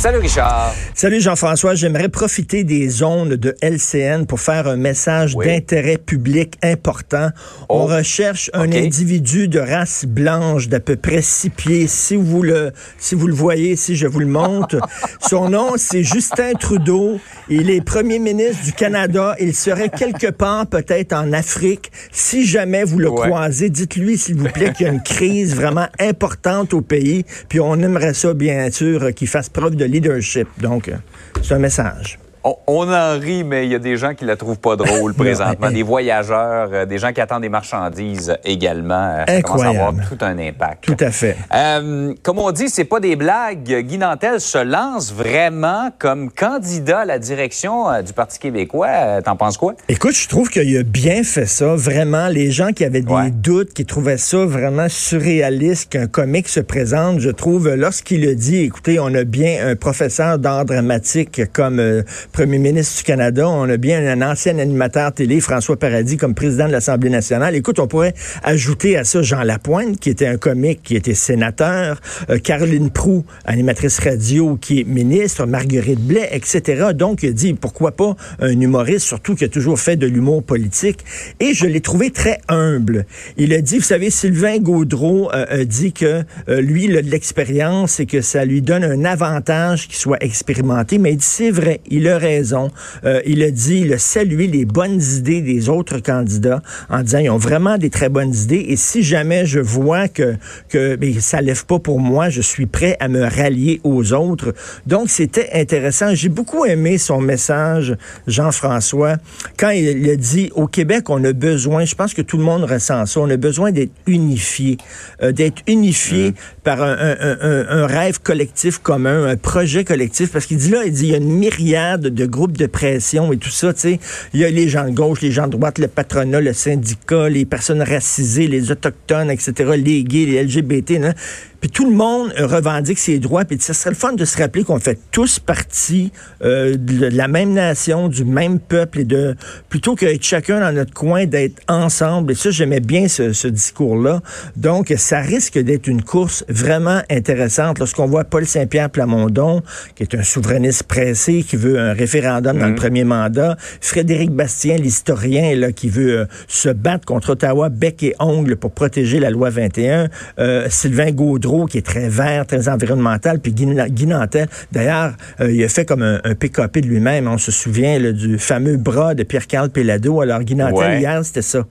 Salut Richard. Salut Jean-François. J'aimerais profiter des zones de LCN pour faire un message Oui. d'intérêt public important. On Oh. recherche un individu de race blanche d'à peu près six pieds. Si vous le, si vous le voyez, si je vous le montre, son nom c'est Justin Trudeau. Il est premier ministre du Canada. Il serait quelque part peut-être en Afrique. Si jamais vous le Ouais. croisez, dites-lui s'il vous plaît qu'il y a une crise vraiment importante au pays. Puis on aimerait ça bien sûr qu'il fasse preuve de leadership. Donc euh, c'est un message. On, on en rit, mais il y a des gens qui la trouvent pas drôle présentement. Des voyageurs, euh, des gens qui attendent des marchandises également. euh, Ça commence à avoir tout un impact. Tout à fait. Euh, comme on dit, c'est pas des blagues. Guy Nantel se lance vraiment comme candidat à la direction du Parti québécois. T'en penses quoi? Écoute, je trouve qu'il a bien fait ça. Vraiment, les gens qui avaient des Ouais. doutes, qui trouvaient ça vraiment surréaliste qu'un comique se présente, je trouve, lorsqu'il a dit, écoutez, on a bien un professeur d'art dramatique comme euh, premier ministre du Canada, on a bien un ancien animateur télé, François Paradis, comme président de l'Assemblée nationale. Écoute, on pourrait ajouter à ça Jean Lapointe, qui était un comique, qui était sénateur, euh, Caroline Prou, animatrice radio, qui est ministre, Marguerite Blais, etc. Donc, il a dit, pourquoi pas un humoriste, surtout qui a toujours fait de l'humour politique. Et je l'ai trouvé très humble. Il a dit, vous savez, Sylvain Gaudreau euh, dit que euh, lui, il a de l'expérience et que ça lui donne un avantage qu'il soit expérimenté. Mais il dit, c'est vrai, il a raison. Euh, il a dit, il a salué les bonnes idées des autres candidats en disant, ils ont vraiment des très bonnes idées. Et si jamais je vois que, que ben, ça lève pas pour moi, je suis prêt à me rallier aux autres. Donc, c'était intéressant. J'ai beaucoup aimé son message, Jean-François, quand il, a dit, au Québec, on a besoin, je pense que tout le monde ressent ça, on a besoin d'être unifié, euh, d'être unifié par un, un- un- un- un rêve collectif commun, un projet collectif, parce qu'il dit là, il dit, il y a une myriade de groupes de pression et tout ça, tu sais. Il y a les gens de gauche, les gens de droite, le patronat, le syndicat, les personnes racisées, les autochtones, etc., les gays, les LGBT. Puis tout le monde euh, revendique ses droits. Puis ce serait le fun de se rappeler qu'on fait tous partie euh, de la même nation, du même peuple, et de plutôt qu'être chacun dans notre coin, d'être ensemble. Et ça, j'aimais bien ce, ce discours-là. Donc, ça risque d'être une course vraiment intéressante. Lorsqu'on voit Paul Saint-Pierre Plamondon, qui est un souverainiste pressé, qui veut un référendum dans le premier mandat, Frédéric Bastien, l'historien, là, qui veut euh, se battre contre Ottawa, bec et ongle pour protéger la loi 21, euh, Sylvain Gaudreau, qui est très vert, très environnemental, puis Guy, Guy Nantel. D'ailleurs, euh, il a fait comme un, un PKP de lui-même. On se souvient là, du fameux bras de Pierre-Carl Pellado. Alors, Guy Nantel, Ouais. hier, c'était ça.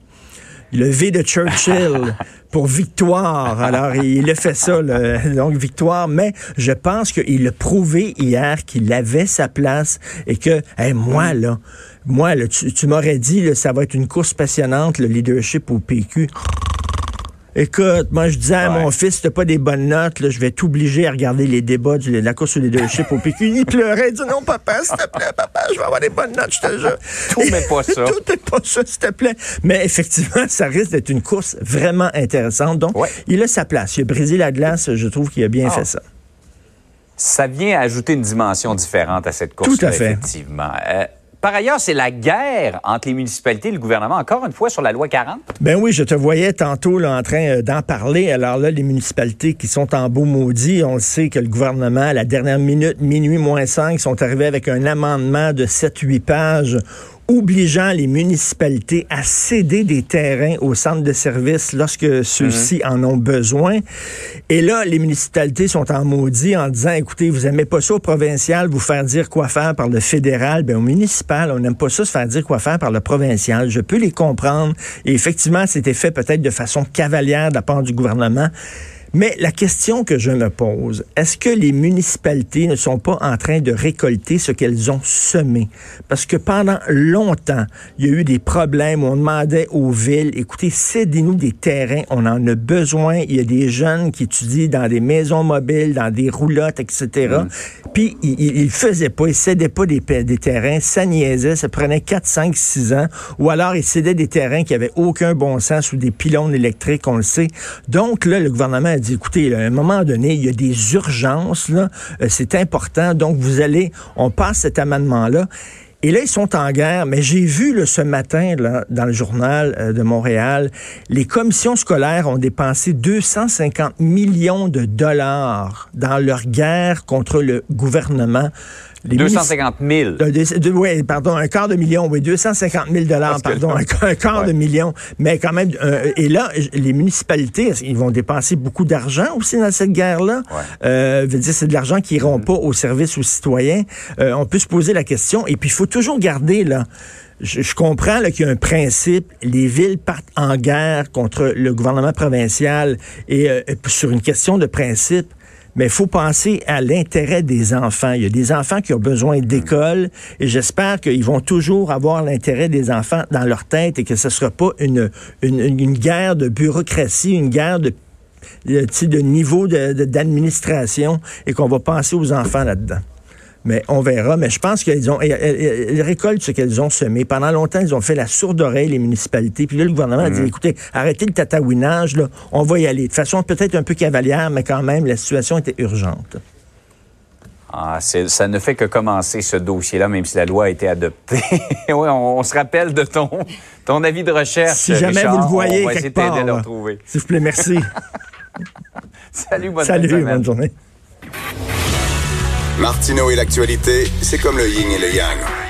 Le V de Churchill pour victoire. Alors, il a fait ça, le- donc victoire. Mais je pense qu'il a prouvé hier qu'il avait sa place et que, hey, moi, là, moi, là, tu, tu m'aurais dit, là, ça va être une course passionnante, le leadership au PQ. Écoute, moi, je disais à Ouais. mon fils, t'as pas des bonnes notes, là, je vais t'obliger à regarder les débats de la course au leadership au PQ. Il pleurait, il dit non, papa, s'il te plaît, papa, je vais avoir des bonnes notes, je te jure. Tout, mais pas ça. Tout, mais pas ça, s'il te plaît. Mais effectivement, ça risque d'être une course vraiment intéressante. Donc, Ouais. il a sa place. Il a brisé la glace. Je trouve qu'il a bien Ah. fait ça. Ça vient ajouter une dimension différente à cette course. Tout à fait. Effectivement. Euh, par ailleurs, c'est la guerre entre les municipalités et le gouvernement, encore une fois, sur la loi 40. Ben oui, je te voyais tantôt là, en train euh, d'en parler. Alors là, les municipalités qui sont en beau maudit, on le sait que le gouvernement, à la dernière minute, minuit moins 5, sont arrivés avec un amendement de 7-8 pages obligeant les municipalités à céder des terrains aux centres de services lorsque ceux-ci en ont besoin. Et là, les municipalités sont en maudit en disant, écoutez, vous aimez pas ça au provincial, vous faire dire quoi faire par le fédéral. Ben, au municipal, on n'aime pas ça se faire dire quoi faire par le provincial. Je peux les comprendre. Et effectivement, c'était fait peut-être de façon cavalière de la part du gouvernement. Mais la question que je me pose, est-ce que les municipalités ne sont pas en train de récolter ce qu'elles ont semé? Parce que pendant longtemps, il y a eu des problèmes où on demandait aux villes, écoutez, cédez-nous des terrains, on en a besoin. Il y a des jeunes qui étudient dans des maisons mobiles, dans des roulottes, etc. Mm. Puis, ils ne faisaient pas, ils cédaient pas des, des terrains, ça niaisait, ça prenait 4, 5, 6 ans. Ou alors, ils cédaient des terrains qui avaient aucun bon sens ou des pylônes électriques, on le sait. Donc, là, le gouvernement dit, écoutez, à un moment donné, il y a des urgences, euh, c'est important, donc vous allez, on passe cet amendement-là. Et là, ils sont en guerre, mais j'ai vu là, ce matin dans le journal euh, de Montréal, les commissions scolaires ont dépensé 250 millions de dollars dans leur guerre contre le gouvernement. 250 000. oui, pardon, un quart de million, oui, 250 000 dollars, pardon, un, quart de million. Mais quand même, euh, et là, les municipalités, ils vont dépenser beaucoup d'argent aussi dans cette guerre-là? Euh, veut dire, c'est de l'argent qui iront mm-hmm. pas au service aux citoyens. Euh, on peut se poser la question. Et puis, il faut toujours garder, là, je, comprends qu'il y a un principe. Les villes partent en guerre contre le gouvernement provincial et euh, sur une question de principe mais il faut penser à l'intérêt des enfants. Il y a des enfants qui ont besoin d'école et j'espère qu'ils vont toujours avoir l'intérêt des enfants dans leur tête et que ce ne sera pas une, une, guerre de bureaucratie, une guerre de, de, de niveau d'administration et qu'on va penser aux enfants là-dedans. Mais on verra. Mais je pense qu'ils ont, ils récoltent ce qu'elles ont semé. Pendant longtemps, ils ont fait la sourde oreille, les municipalités. Puis là, le gouvernement a dit, mhm. écoutez, arrêtez le tatouinage, là, on va y aller. De façon peut-être un peu cavalière, mais quand même, la situation était urgente. Ah, ça ne fait que commencer ce dossier-là, même si la loi a été adoptée. oui, on, se rappelle de ton, ton avis de recherche. Si jamais vous le voyez, on va quelque part, le retrouver. S'il vous plaît, merci. Salut, bonne Salut, bonne journée. Martineau et l'actualité, c'est comme le yin et le yang.